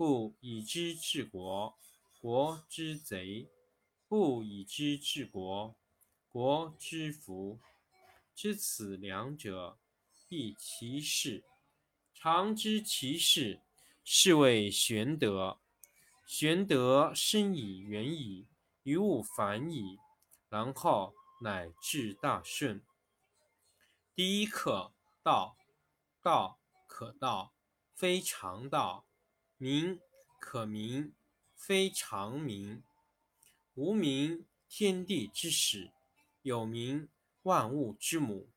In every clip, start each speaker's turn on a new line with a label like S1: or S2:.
S1: 故以知治国，国之贼；不以知治国，国之福。知此两者，亦其事。常知其事，是谓玄德。玄德深以远矣，于物反矣，然后乃至大顺。第一课：道。道可道，非常道。名可名，非常名。无名，天地之始；有名，万物之母。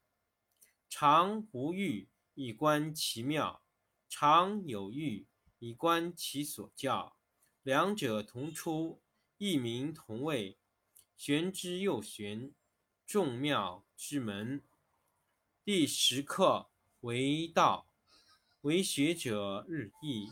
S1: 常无欲，以观其妙；常有欲，以观其所教。两者同出，异名同谓，玄之又玄，众妙之门。第十课为道，为学者日益。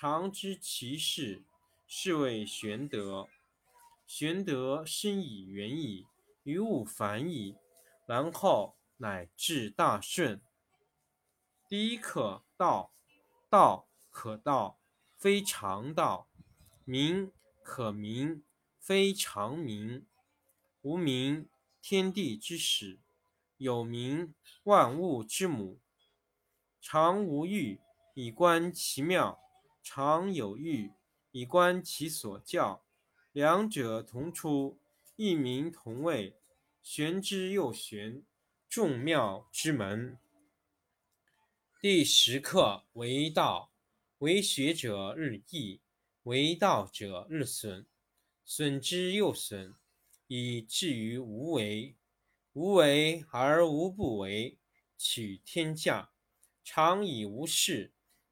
S1: 常知其事，是谓玄德。玄德深以远矣，于物反矣，然后乃至大顺。第一课道，道可道，非常道；名可名，非常名。无名，天地之始；有名，万物之母。常无欲，以观其妙。常有欲，以观其所教。两者同出，异名同谓，玄之又玄，众妙之门。第十课为道，为学者日益，为道者日损，损之又损，以至于无为。无为而无不为，取天下常以无事。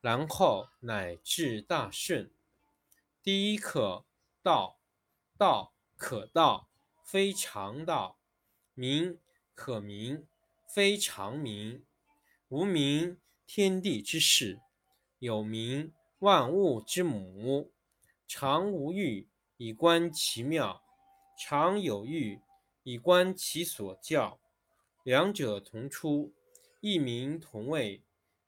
S1: 然后乃至大顺。第一课，道。道可道，非常道；名可名，非常名。无名，天地之始；有名，万物之母。常无欲，以观其妙；常有欲，以观其所教。两者同出，异名同谓，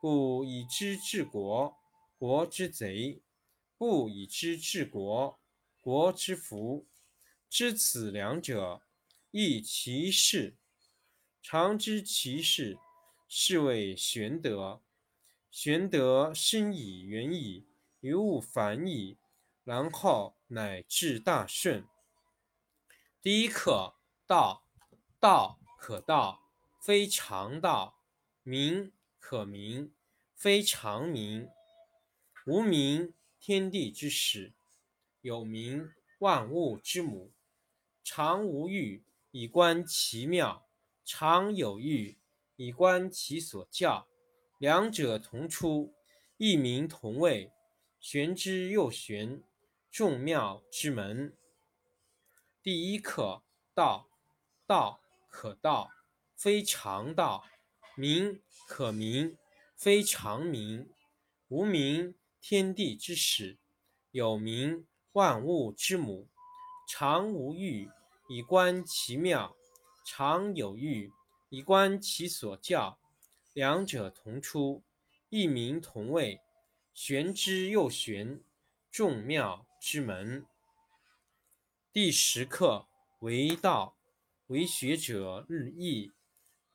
S1: 故以知治国，国之贼；不以知治国，国之福。知此两者，亦其事。常知其事，是谓玄德。玄德深以远矣，于物反矣，然后乃至大顺。第一课：道。道。可道，非常道；名可名，非常名。无名，天地之始；有名，万物之母。常无欲，以观其妙；常有欲，以观其所教。两者同出，异名同谓，玄之又玄，众妙之门。第一课：道。道。可道，非常道；名可名，非常名。无名，天地之始；有名，万物之母。常无欲，以观其妙；常有欲，以观其所教。两者同出，异名同谓，玄之又玄，众妙之门。第十课为道。为学者日益，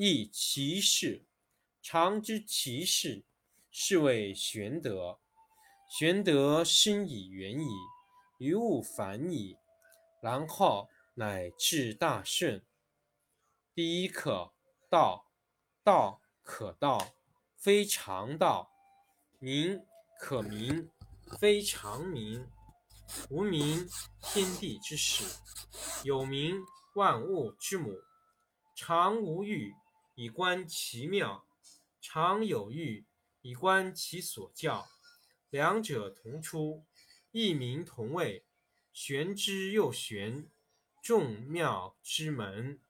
S1: 亦其事。常知其事，是谓玄德。玄德深以远矣，于物反矣，然后乃至大顺。第一课：道。道可道，非常道；名可名，非常名。无名，天地之始；有名，万物之母。常无欲，以观其妙；常有欲，以观其所教。两者同出，异名同谓，玄之又玄，众妙之门。